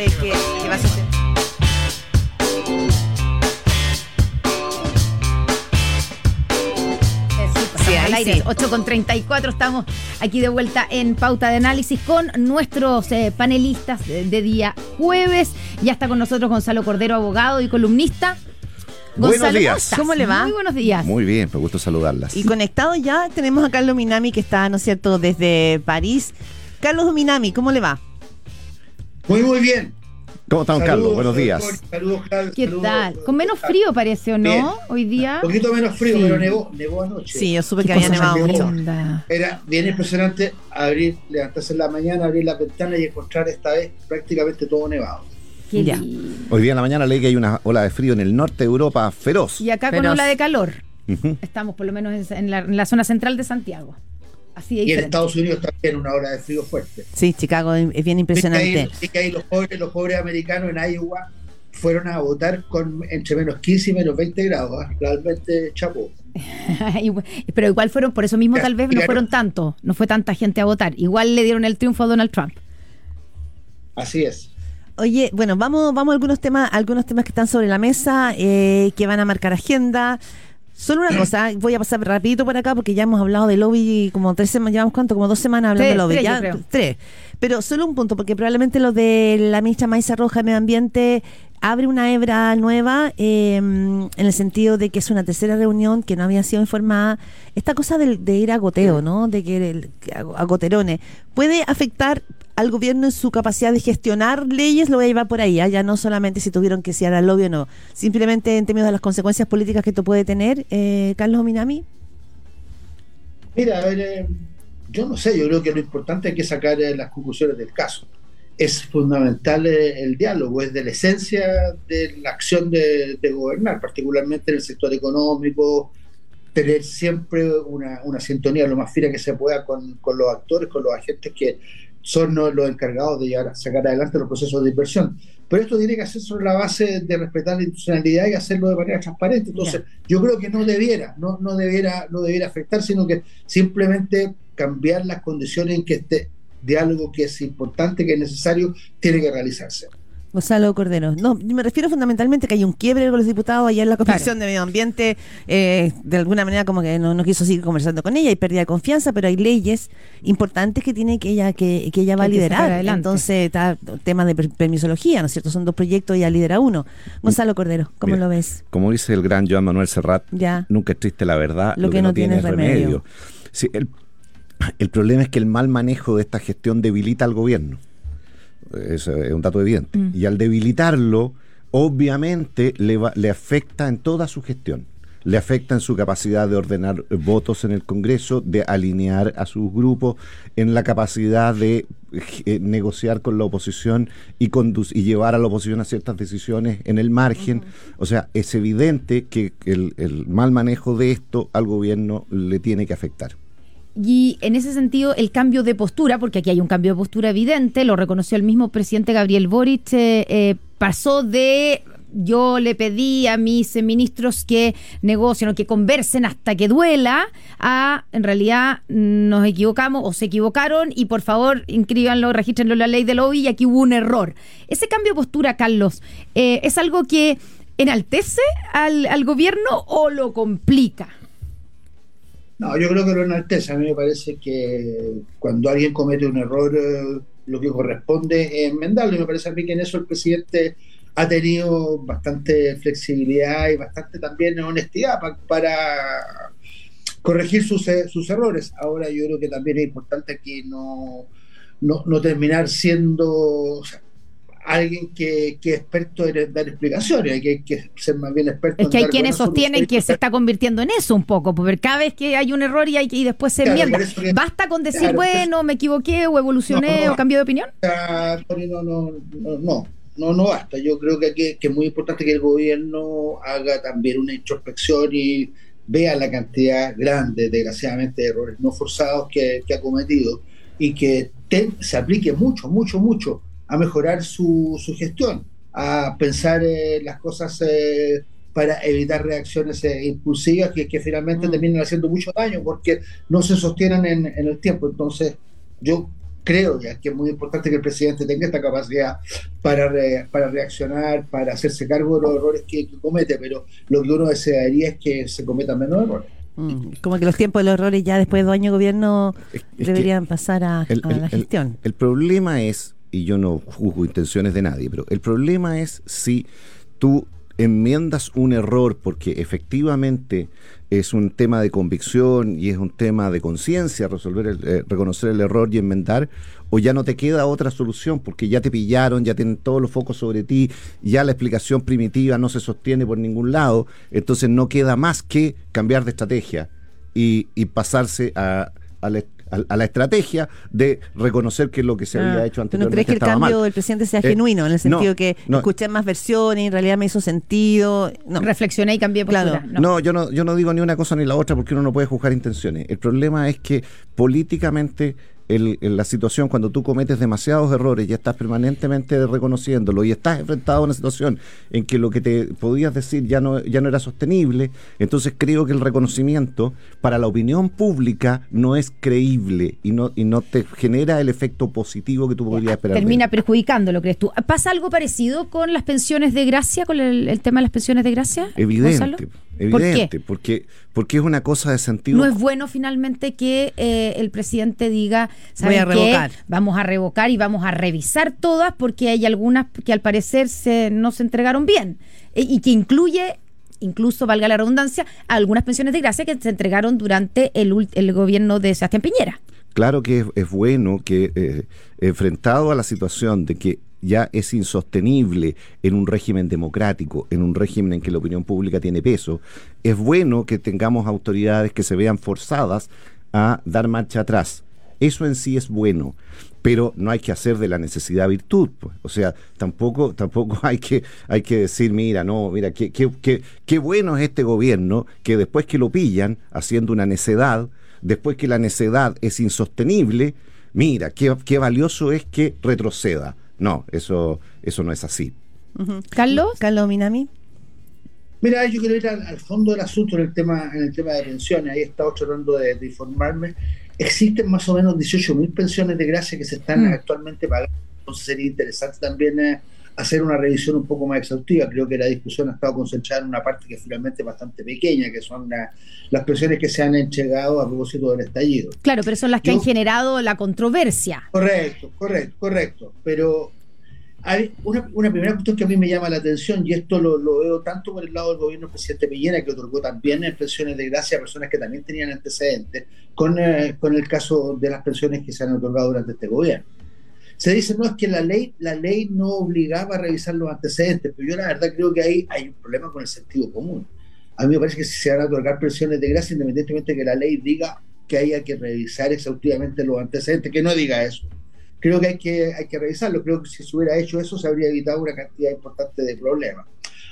de que, que va a ser... Sí, al ahí aire. sí, 8 con 34 estamos aquí de vuelta en Pauta de Análisis con nuestros eh, panelistas de, de día jueves. Ya está con nosotros Gonzalo Cordero, abogado y columnista. Buenos Gonzalo, días. ¿cómo le va? Muy buenos días. Muy bien, me gusta saludarlas. Y conectado ya tenemos a Carlos Minami que está, ¿no es cierto?, desde París. Carlos Minami, ¿cómo le va? Muy, muy bien. ¿Cómo estamos, Carlos? Buenos días. Saludos, Carlos. ¿Qué Saludos, tal? Con menos frío parece, ¿o no? Bien. Hoy día. Un poquito menos frío, Sí. pero nevó, nevó anoche. Sí, yo supe ¿Qué que había nevado mucho. Era bien impresionante abrir, levantarse en la mañana, abrir la ventana y encontrar esta vez prácticamente todo nevado. Ya. Hoy día en la mañana leí que hay una ola de frío en el norte de Europa feroz. Y acá con ola de calor. Estamos por lo menos en, en la, en la zona central de Santiago. Así Y en. Estados Unidos también una ola de frío fuerte. Sí, Chicago es bien impresionante. ahí- sí que ahí los pobres, los pobres americanos en Iowa fueron a votar con entre menos 15 y menos 20 grados. ¿ah? Realmente chapó. Y- Pero igual fueron, por eso mismo Ya, tal vez no fueron tanto, no fue tanta gente a votar. Igual le dieron el triunfo a Donald Trump. Así es. Oye, bueno, vamos, vamos a algunos temas, algunos temas que están sobre la mesa, eh, que van a marcar agenda. Solo una cosa, voy a pasar rapidito por acá porque ya hemos hablado de lobby como tres semanas, llevamos cuánto, como dos semanas hablando Tres, de lobby. tres, ya, creo. tres. Pero solo un punto, porque probablemente lo de la ministra Maiza Roja de Medio Ambiente abre una hebra nueva eh, en el sentido de que es una tercera reunión que no había sido informada. Esta cosa del- de, ir a goteo, ¿no? De que el- a goterones. ¿Puede afectar al gobierno en su capacidad de gestionar leyes? Lo voy a llevar por ahí, ¿ah? ya no solamente si tuvieron que ser al lobby o no. Simplemente en términos de las consecuencias políticas que esto puede tener, eh, Carlos Minami. Mira, a ver, eh, yo no sé, yo creo que lo importante es que sacar eh, las conclusiones del caso. Es fundamental eh, el diálogo, es de la esencia de la acción de, de gobernar, particularmente en el sector económico, tener siempre una, una sintonía lo más fina que se pueda con, con los actores, con los agentes que son los, los encargados de llevar sacar adelante los procesos de inversión. Pero esto tiene que hacerse sobre la base de respetar la institucionalidad y hacerlo de manera transparente. Entonces, yo creo que no debiera, no, no debiera, no debiera afectar, sino que simplemente cambiar las condiciones en que este diálogo que es importante, que es necesario, tiene que realizarse. Gonzalo Cordero. No, me refiero fundamentalmente que hay un quiebre con los diputados allá en la Comisión de Medio Ambiente. eh, de alguna manera como que no, no quiso seguir conversando con ella, hay pérdida de confianza, pero hay leyes importantes que tiene que ella que, que ella va a Que liderar. Entonces está el tema de per- permisología, ¿no es cierto? Son dos proyectos y ella lidera uno. Gonzalo Cordero, ¿cómo Mira, lo ves? Como dice el gran Joan Manuel Serrat, Ya. nunca es triste la verdad, Lo que no tiene es remedio. Sí, el, el problema es que el mal manejo de esta gestión debilita al gobierno. Eso es un dato evidente. Mm. Y al debilitarlo, obviamente le, va- le afecta en toda su gestión. Le afecta en su capacidad de ordenar eh, votos en el Congreso, de alinear a sus grupos, en la capacidad de eh, negociar con la oposición y, y llevar a la oposición a ciertas decisiones en el margen. O sea, es evidente que el, el mal manejo de esto al gobierno le tiene que afectar. Y en ese sentido, el cambio de postura, porque aquí hay un cambio de postura evidente, lo reconoció el mismo presidente Gabriel Boric, eh, eh, pasó de yo le pedí a mis eh, ministros que negocien o que conversen hasta que duela, a en realidad nos equivocamos o se equivocaron y por favor inscríbanlo, regístrenlo en la ley de lobby y aquí hubo un error. Ese cambio de postura, Carlos, ¿es algo que enaltece al, al gobierno o lo complica? No, yo creo que lo enaltece. A mí me parece que cuando alguien comete un error, eh, lo que corresponde es enmendarlo. Y me parece a mí que en eso el presidente ha tenido bastante flexibilidad y bastante también honestidad pa- para corregir sus, eh, sus errores. Ahora yo creo que también es importante que no, no, no terminar siendo alguien que, que es experto en dar explicaciones, hay que, que ser más bien experto Es en que hay dar quienes sostienen que se está convirtiendo en eso un poco, porque cada vez que hay un error y, hay que, y después se Claro, enmienda. Basta con decir, claro, bueno, me equivoqué o evolucioné No, no. o cambié de opinión. No, no, no, no, no, no basta. Yo creo que, aquí- que es muy importante que el gobierno haga también una introspección y vea la cantidad grande, desgraciadamente, de errores no forzados que, que ha cometido y que te- se aplique mucho, mucho, mucho a mejorar su, su gestión, a pensar eh, las cosas eh, para evitar reacciones eh, impulsivas que, que finalmente Mm. terminan haciendo mucho daño porque no se sostienen en, en el tiempo. Entonces, yo creo ya que es muy importante que el presidente tenga esta capacidad para, para reaccionar, para hacerse cargo de los errores que, comete, pero lo que uno desearía es que se cometan menos errores. Mm, como que los tiempos de los errores ya después de dos años de gobierno deberían pasar a, la gestión. el problema es, y yo no juzgo intenciones de nadie, pero el problema es si tú enmiendas un error porque efectivamente es un tema de convicción y es un tema de conciencia resolver el, eh, reconocer el error y enmendar o ya no te queda otra solución porque ya te pillaron, ya tienen todos los focos sobre ti, ya la explicación primitiva no se sostiene por ningún lado, entonces no queda más que cambiar de estrategia y, y pasarse a, a, a, la estrategia de reconocer que lo que se había ah, hecho anteriormente ¿No crees que el cambio del presidente sea eh, genuino, en el sentido que escuché más versiones y en realidad me hizo sentido? No. Reflexioné y cambié postura. Claro. No. yo no, yo no digo ni una cosa ni la otra porque uno no puede juzgar intenciones. El problema es que políticamente en la situación cuando tú cometes demasiados errores y estás permanentemente reconociéndolo y estás enfrentado a una situación en que lo que te podías decir ya no, ya no era sostenible, entonces creo que el reconocimiento para la opinión pública no es creíble y no, y no te genera el efecto positivo que tú podrías esperar. Termina perjudicándolo, crees tú. ¿Pasa algo parecido con las pensiones de gracia, con el, tema de las pensiones de gracia? Evidente. Evidente, Porque, porque es una cosa de sentido. No es bueno finalmente que eh, el presidente diga, Voy a revocar. Vamos a revocar y vamos a revisar todas porque hay algunas que al parecer se, no se entregaron bien e, y que incluye incluso, valga la redundancia, algunas pensiones de gracia que se entregaron durante el, el gobierno de Sebastián Piñera. Claro que es, bueno que, eh, enfrentado a la situación de que ya es insostenible en un régimen democrático, en un régimen en que la opinión pública tiene peso, es bueno que tengamos autoridades que se vean forzadas a dar marcha atrás. Eso en sí es bueno, pero no hay que hacer de la necesidad virtud. Pues. O sea, tampoco, tampoco hay, que, hay que decir, mira, no, mira, qué, qué, qué, qué bueno es este gobierno que después que lo pillan haciendo una necedad, después que la necedad es insostenible, mira, qué, qué valioso es que retroceda. No, eso, eso no es así. Carlos, Carlos Minami. Mira, yo quiero ir al, fondo del asunto en el tema, en el tema de pensiones. Ahí he estado tratando de, informarme. Existen más o menos 18 mil pensiones de gracia que se están mm. actualmente pagando. Entonces sería interesante también eh, hacer una revisión un poco más exhaustiva. Creo que la discusión ha estado concentrada en una parte que finalmente es bastante pequeña, que son las pensiones que se han entregado a propósito del estallido. Claro, pero son las que han generado la controversia. Correcto, correcto, correcto. Pero hay una, primera cuestión que a mí me llama la atención, y esto lo, veo tanto por el lado del gobierno del presidente Piñera, que otorgó también pensiones de gracia a personas que también tenían antecedentes, con, eh, con el caso de las pensiones que se han otorgado durante este gobierno se dice, no, es que la ley, la ley no obligaba a revisar los antecedentes, pero yo la verdad creo que ahí hay un problema con el sentido común. A mí me parece que si se van a otorgar pensiones de gracia, independientemente de que la ley diga que haya que revisar exhaustivamente los antecedentes, que no diga eso. Creo que hay que, hay que revisarlo. Creo que si se hubiera hecho eso, se habría evitado una cantidad importante de problemas.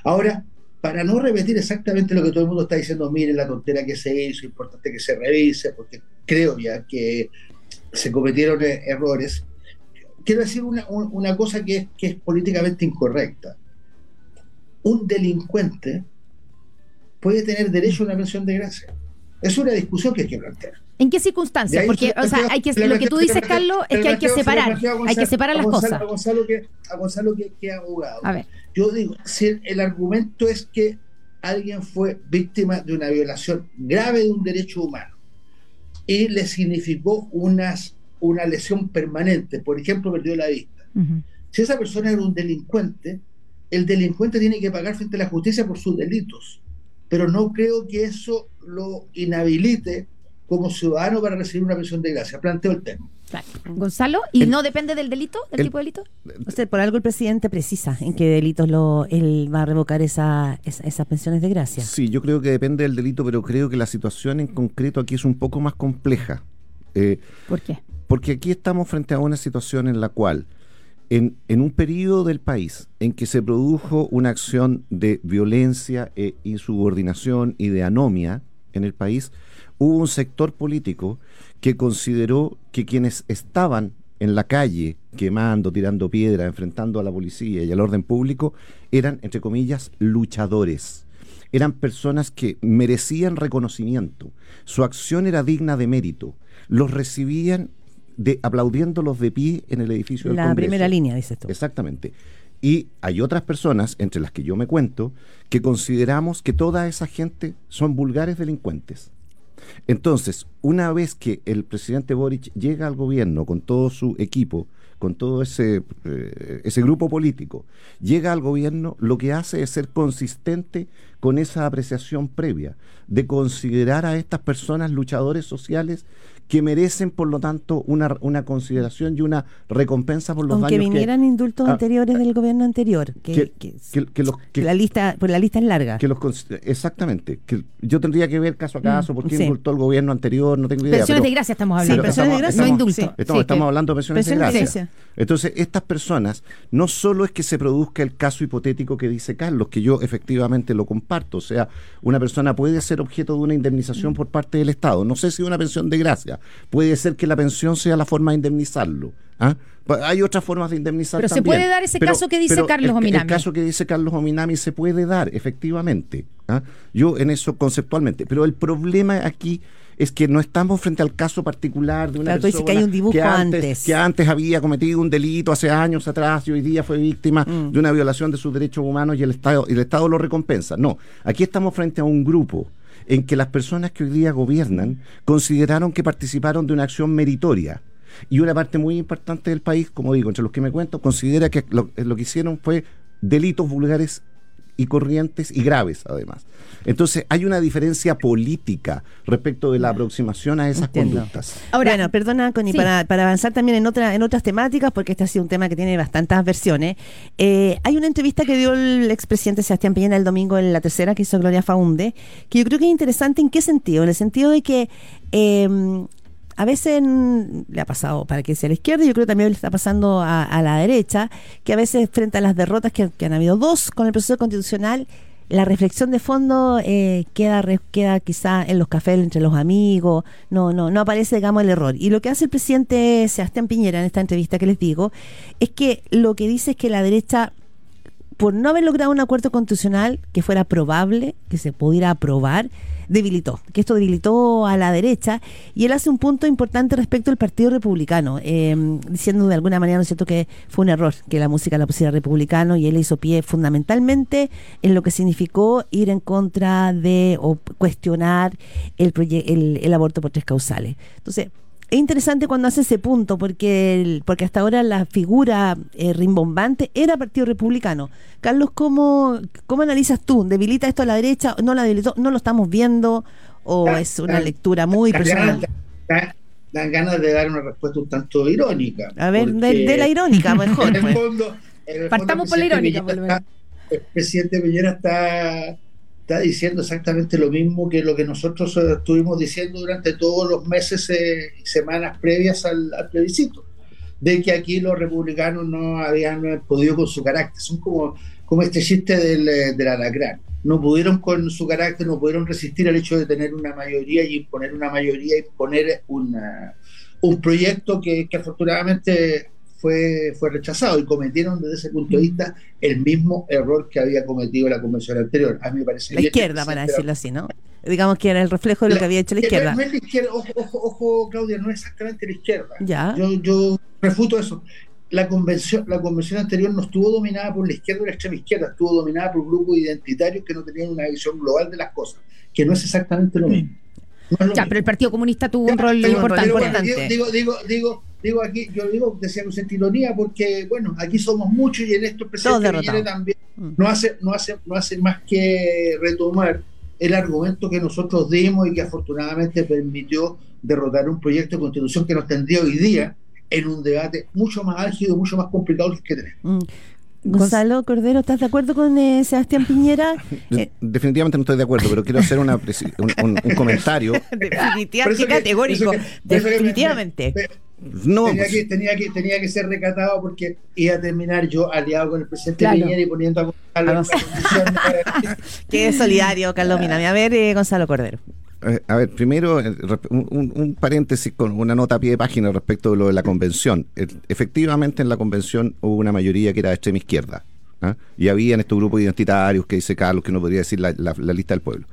Ahora, para no repetir exactamente lo que todo el mundo está diciendo, miren la tontera que se hizo, es importante que se revise, porque creo ya que se cometieron errores quiero decir una, cosa que es, políticamente incorrecta. Un delincuente puede tener derecho a una pensión de gracia. Es una discusión que hay que plantear. ¿En qué circunstancias? Porque, o sea, hay que, lo que tú dices, Carlos, es que hay que separar, hay que separar las cosas. A Gonzalo, que, a Gonzalo que, que abogado. A ver. Yo digo, si el argumento es que alguien fue víctima de una violación grave de un derecho humano y le significó unas una lesión permanente, por ejemplo, perdió la vista. Si esa persona era un delincuente, el delincuente tiene que pagar frente a la justicia por sus delitos, pero no creo que eso lo inhabilite como ciudadano para recibir una pensión de gracia. Planteo el tema. Gonzalo, ¿y no depende del delito, del tipo de delito? O sea, por algo el presidente precisa en qué delitos lo, él va a revocar esa, esas pensiones de gracia. Sí, yo creo que depende del delito, pero creo que la situación en concreto aquí es un poco más compleja. Eh, ¿Por qué? Porque aquí estamos frente a una situación en la cual, en, un periodo del país en que se produjo una acción de violencia e insubordinación y de anomia en el país, hubo un sector político que consideró que quienes estaban en la calle quemando, tirando piedra, enfrentando a la policía y al orden público, eran, entre comillas, luchadores. Eran personas que merecían reconocimiento. Su acción era digna de mérito. Los recibían de aplaudiéndolos de pie en el edificio del La Congreso. primera línea, dices tú. Exactamente. Y hay otras personas, entre las que yo me cuento, que consideramos que toda esa gente son vulgares delincuentes. Entonces, una vez que el presidente Boric llega al gobierno con todo su equipo, con todo ese, eh, ese grupo político, llega al gobierno, lo que hace es ser consistente con esa apreciación previa, de considerar a estas personas luchadores sociales que merecen, por lo tanto, una, una consideración y una recompensa por los Aunque daños que- vinieran indultos Ah, anteriores del gobierno anterior, que, los- la lista, pues la lista es larga. que los cons- exactamente que yo tendría que ver caso a caso por qué sí. indultó el gobierno anterior no tengo idea Pensiones pero- de gracia estamos Sí, hablando. pensiones de gracia. No estamos- indulto. sí. estamos, Sí, estamos que- hablando de pensiones, Pensiones de de gracia. gracia. Entonces, estas personas, no solo es que se produzca el caso hipotético que dice Carlos, que yo efectivamente lo comparto, o sea, una persona puede ser objeto de una indemnización por parte del Estado, no sé si una pensión de gracia, puede ser que la pensión sea la forma de indemnizarlo. ¿ah? Hay otras formas de indemnizar Pero se puede dar ese caso que dice Carlos el- Ominami. El caso que dice Carlos Ominami se puede dar, efectivamente. ¿ah? Yo en eso conceptualmente. Pero el problema aquí es que no estamos frente al caso particular de una Claro, persona que hay un dibujo antes, antes. que antes había cometido un delito hace años atrás y hoy día fue víctima Mm. de una violación de sus derechos humanos y el Estado, y el Estado lo recompensa. No, aquí estamos frente a un grupo en que las personas que hoy día gobiernan consideraron que participaron de una acción meritoria. Y una parte muy importante del país, como digo, entre los que me cuento, considera que lo, lo que hicieron fue delitos vulgares y corrientes y graves además. Entonces hay una diferencia política respecto de la aproximación a esas Entiendo. conductas. Ahora- bueno, perdona, Connie, Sí. para, para avanzar también en, otra, en otras temáticas, porque este ha sido un tema que tiene bastantes versiones. eh, hay una entrevista que dio el expresidente Sebastián Piñera el domingo en la tercera que hizo Gloria Faunde, que yo creo que es interesante en qué sentido, en el sentido de que eh, a veces le ha pasado para que sea la izquierda, y yo creo que también le está pasando a, la derecha, que a veces frente a las derrotas que, han habido dos con el proceso constitucional, la reflexión de fondo eh, queda queda quizá en los cafés entre los amigos, no no no aparece digamos el error. Y lo que hace el presidente Sebastián Piñera en esta entrevista que les digo es que lo que dice es que la derecha por no haber logrado un acuerdo constitucional que fuera probable, que se pudiera aprobar, debilitó, que esto debilitó a la derecha, y él hace un punto importante respecto al Partido Republicano, eh, diciendo de alguna manera, ¿no es cierto?, que fue un error que la música la pusiera republicano, y él hizo pie fundamentalmente en lo que significó ir en contra de o cuestionar el, el, el aborto por tres causales. Entonces, es interesante cuando hace ese punto, porque el- porque hasta ahora la figura eh, rimbombante era Partido Republicano. Carlos, ¿cómo, ¿cómo analizas tú? ¿Debilita esto a la derecha? ¿No la debilitó? ¿No lo estamos viendo? ¿O Da- es una da- lectura muy personal? dan- ganas de dar una respuesta un tanto irónica. A ver, de, la irónica, mejor. En el pues. fondo, en el Partamos fondo, por la irónica, por lo el presidente Piñera está, está diciendo exactamente lo mismo que lo que nosotros eh, estuvimos diciendo durante todos los meses eh, y semanas previas al, plebiscito, de que aquí los republicanos no habían eh, podido con su carácter. Son como, como este chiste del, del alacrán. No pudieron con su carácter, no pudieron resistir al hecho de tener una mayoría y imponer una mayoría, imponer una, un proyecto que, que afortunadamente fue, fue rechazado y cometieron desde ese punto de vista el mismo error que había cometido la convención anterior. A mí me parece La izquierda, para decirlo así, ¿no? Digamos que era el reflejo de lo que había hecho la izquierda. No es la izquierda, ojo, ojo, ojo, Claudia, no es exactamente la izquierda. Ya. Yo, yo refuto eso. La convención, la convención anterior no estuvo dominada por la izquierda o la extrema izquierda, estuvo dominada por grupos identitarios que no tenían una visión global de las cosas, que no es exactamente lo mismo. No lo Ya, pero el Partido Comunista tuvo un rol importante. digo, digo, digo, digo aquí, yo digo, decía con ironía, porque bueno, aquí somos muchos y en esto el presidente también Mm. no hace, no hace, no hace más que retomar el argumento que nosotros dimos y que afortunadamente permitió derrotar un proyecto de constitución que nos tendría hoy día en un debate mucho más álgido, mucho más complicado que el que tenemos. Gonzalo Cordero, ¿estás de acuerdo con eh, Sebastián Piñera? Eh, Definitivamente no estoy de acuerdo, pero quiero hacer una preci- un, un- un comentario. definitivamente, categórico. que- que me- definitivamente. No, tenía, pues, que, tenía, que, tenía que ser recatado porque iba a terminar yo aliado con el presidente Claro. Piñera y poniendo a Gonzalo Qué solidario, Carlos Minami. A ver, eh, Gonzalo Cordero. Eh, a ver, primero eh, un, paréntesis con una nota a pie de página respecto de lo de la convención. Eh, efectivamente, en la convención hubo una mayoría que era de extrema izquierda. ¿ah? Y había en estos grupos identitarios que dice Carlos, que no podría decir la, la- la lista del pueblo.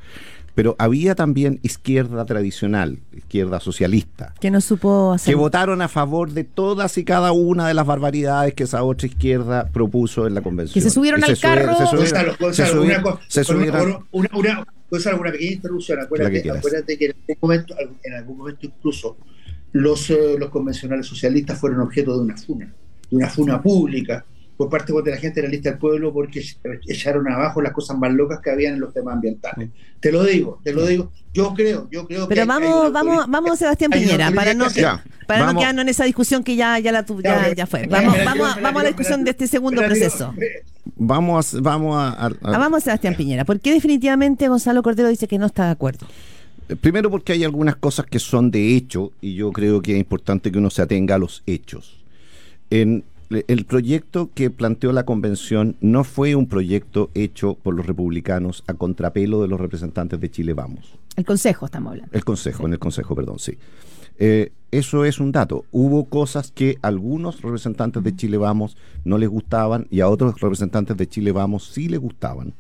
Pero había también izquierda tradicional, izquierda socialista. Que no supo hacer. Que votaron a favor de todas y cada una de las barbaridades que esa otra izquierda propuso en la convención. Que se subieron al carro. Se subieron, Gonzalo, Gonzalo, se una, subieron, se subieron, una, una, Gonzalo, una pequeña interrupción. Acuérdate que, acuérdate que en, algún momento, en algún momento incluso los, uh, los convencionales socialistas fueron objeto de una funa, de una funa pública por parte de la gente de la lista del pueblo porque echaron abajo las cosas más locas que habían en los temas ambientales. Te lo digo, te lo digo. Yo creo, yo creo Pero vamos, vamos, vamos Sebastián Piñera, para no para no quedarnos en esa discusión que ya ya la ya, ya fue. Vamos, vamos, vamos a la discusión de este segundo proceso. Vamos, vamos a, a, vamos Sebastián Piñera. ¿Por qué definitivamente Gonzalo Cordero dice que no está de acuerdo? Primero porque hay algunas cosas que son de hecho y yo creo que es importante que uno se atenga a los hechos. En el proyecto que planteó la convención no fue un proyecto hecho por los republicanos a contrapelo de los representantes de Chile Vamos. El Consejo estamos hablando. El Consejo, sí. en el Consejo, perdón, sí. Eh, eso es un dato. Hubo cosas que a algunos representantes de Chile Vamos no les gustaban y a otros representantes de Chile Vamos sí les gustaban.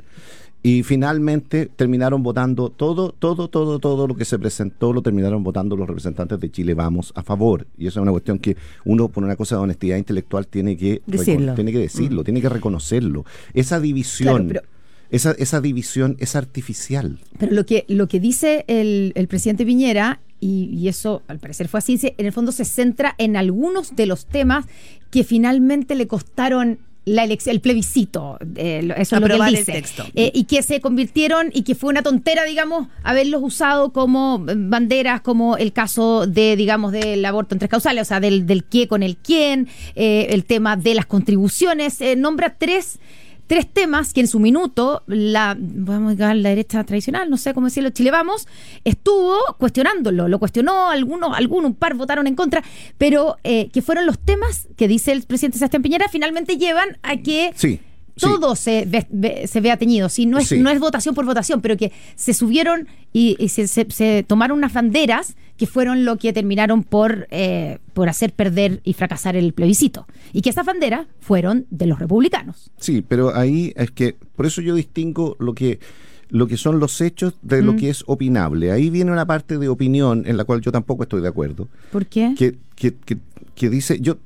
Y finalmente terminaron votando todo, todo, todo, todo lo que se presentó, lo terminaron votando los representantes de Chile Vamos a favor. Y eso es una cuestión que uno, por una cosa de honestidad intelectual, tiene que decirlo, tiene que, decirlo, mm. tiene que reconocerlo. Esa división. Claro, esa, esa, división es artificial. Pero lo que, lo que dice el, el presidente Piñera, y, y, eso al parecer fue así, en el fondo se centra en algunos de los temas que finalmente le costaron la el plebiscito, eh, eso es lo que él dice, eh, y que se convirtieron y que fue una tontera, digamos, haberlos usado como banderas, como el caso de, digamos, del aborto en tres causales, o sea, del, del qué con el quién, eh, el tema de las contribuciones, eh, nombra tres tres temas que en su minuto la, vamos a la derecha tradicional, no sé cómo decirlo, Chile Vamos, estuvo cuestionándolo, lo cuestionó, algunos, algunos, un par votaron en contra, pero eh, que fueron los temas que dice el presidente Sebastián Piñera finalmente llevan a que... Sí todo se, ve, ve, se vea teñido. Sí, no, es, no es votación por votación, pero que se subieron y, y se, se, se, tomaron unas banderas que fueron lo que terminaron por, eh, por hacer perder y fracasar el plebiscito. Y que esas banderas fueron de los republicanos. Sí, pero ahí es que, por eso yo distingo lo que lo que son los hechos de mm. lo que es opinable. Ahí viene una parte de opinión en la cual yo tampoco estoy de acuerdo. ¿Por qué? Que, que, que, que dice, yo,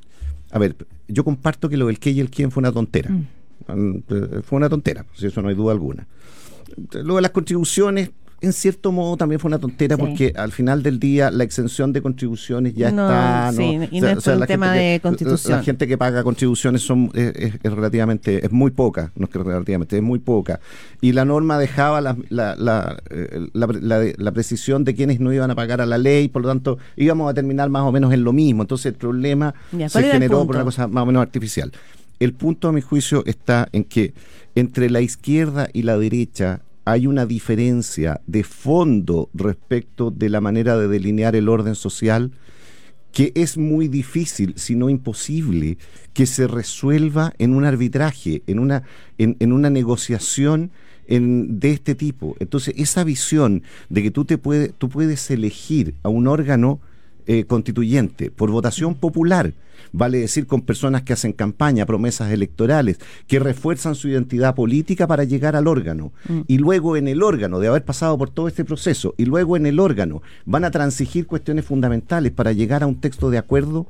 a ver, yo comparto que lo del qué y el quién fue una tontera. Mm fue una tontera, si eso no hay duda alguna. De las contribuciones, en cierto modo también fue una tontera sí. porque al final del día la exención de contribuciones ya no, está. Sí, ¿no? y no o sea, es o sea, un tema de constitución. La gente que paga contribuciones son es, es, es, relativamente, es muy poca, no es que relativamente, es muy poca. Y la norma dejaba la, la, la, la, la precisión de quienes no iban a pagar a la ley, por lo tanto íbamos a terminar más o menos en lo mismo. Entonces el problema ya, se generó por una cosa más o menos artificial. El punto, a mi juicio, está en que entre la izquierda y la derecha hay una diferencia de fondo respecto de la manera de delinear el orden social que es muy difícil, si no imposible, que se resuelva en un arbitraje, en una, en, en una negociación en, de este tipo. Entonces, esa visión de que tú, te puede, tú puedes elegir a un órgano eh, constituyente por votación popular, vale decir con personas que hacen campaña, promesas electorales, que refuerzan su identidad política para llegar al órgano. Mm. Y luego en el órgano, de haber pasado por todo este proceso, y luego en el órgano van a transigir cuestiones fundamentales para llegar a un texto de acuerdo,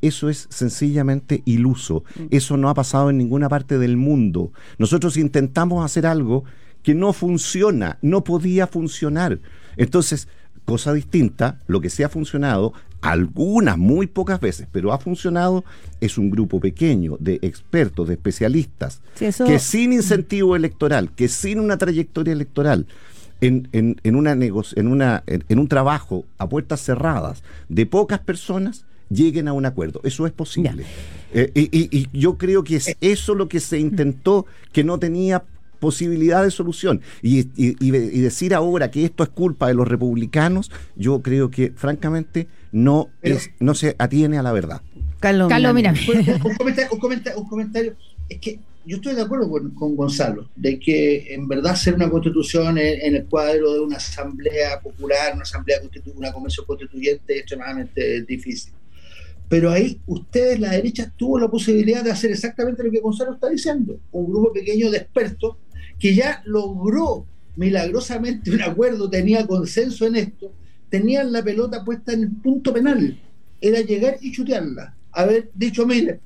eso es sencillamente iluso. Mm. Eso no ha pasado en ninguna parte del mundo. Nosotros intentamos hacer algo que no funciona, no podía funcionar. Entonces, cosa distinta, lo que sí ha funcionado, algunas, muy pocas veces, pero ha funcionado, es un grupo pequeño de expertos, de especialistas, sí, eso... que sin incentivo electoral, que sin una trayectoria electoral, en, en, en, una en, una, en, en un trabajo a puertas cerradas de pocas personas, lleguen a un acuerdo. Eso es posible. Eh, y, y, y, yo creo que es eso lo que se intentó, que no tenía posibilidad de solución. Y, y, y, decir ahora que esto es culpa de los republicanos, yo creo que francamente no, Pero, es, no se atiene a la verdad. Carlos, Carlos mira. Un comentario, un, comentario, un comentario, es que yo estoy de acuerdo con, con, Gonzalo, de que en verdad ser una constitución en, en, el cuadro de una asamblea popular, una asamblea constituyente, una convención constituyente es extremadamente difícil. Pero ahí ustedes, la derecha, tuvo la posibilidad de hacer exactamente lo que Gonzalo está diciendo. Un grupo pequeño de expertos que ya logró milagrosamente un acuerdo, tenía consenso en esto, tenían la pelota puesta en el punto penal. Era llegar y chutearla. Haber dicho, mire,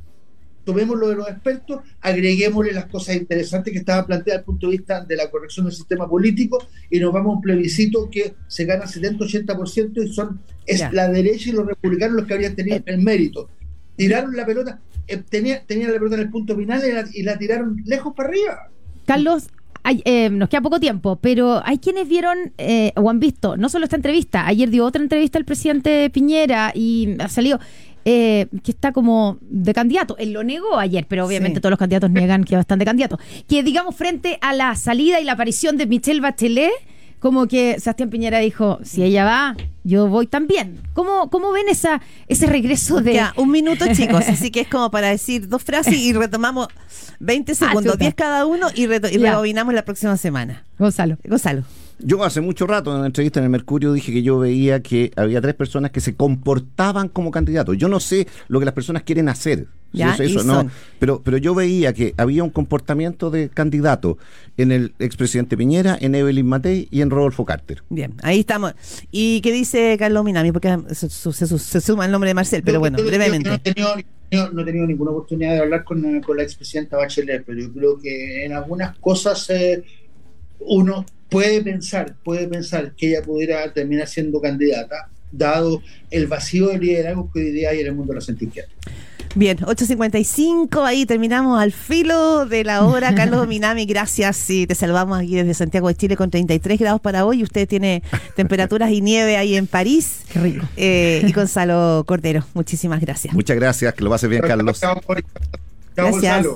tomemos lo de los expertos, agreguémosle las cosas interesantes que estaban planteadas desde el punto de vista de la corrección del sistema político y nos vamos a un plebiscito que se gana 70-80% y son es Ya. la derecha y los republicanos los que habrían tenido el mérito. Tiraron la pelota, eh, tenía, tenían la pelota en el punto final y la, y la tiraron lejos para arriba. Carlos, eh, nos queda poco tiempo, pero hay quienes vieron eh, o han visto no solo esta entrevista, ayer dio otra entrevista el presidente Piñera y ha salido eh, que está como de candidato. Él lo negó ayer, pero obviamente Sí. todos los candidatos niegan que están de candidato. Que digamos frente a la salida y la aparición de Michelle Bachelet, como que Sebastián Piñera dijo, si ella va, yo voy también. ¿Cómo, cómo ven esa, ese regreso de... Ya, un minuto, chicos, así que es como para decir dos frases y retomamos 20 segundos, chuta. 10 cada uno y, y rebobinamos la próxima semana. Gonzalo. Gonzalo. Yo hace mucho rato en una entrevista en el Mercurio dije que yo veía que había tres personas que se comportaban como candidatos. Yo no sé lo que las personas quieren hacer. si Ya, eso, y eso, no. Pero, pero yo veía que había un comportamiento de candidato en el expresidente Piñera, en Evelyn Matei y en Rodolfo Carter. Bien, ahí estamos. ¿Y qué dice Carlos Minami? Porque se, se- se- se suma el nombre de Marcel, pero Yo- bueno, yo- brevemente. yo no, he tenido, yo no he tenido ninguna oportunidad de hablar con, con la expresidenta Bachelet, pero yo creo que en algunas cosas eh, uno puede pensar, puede pensar que ella pudiera terminar siendo candidata, dado el vacío de liderazgo que hoy día hay en el mundo de la centroizquierda. Bien, 8.55, ahí terminamos al filo de la hora. Carlos Minami, gracias. Y te salvamos aquí desde Santiago de Chile con 33 grados para hoy. Usted tiene temperaturas y nieve ahí en París. Qué rico. Eh, y Gonzalo Cordero, muchísimas gracias. Muchas gracias, que lo pase bien, Carlos. Gracias.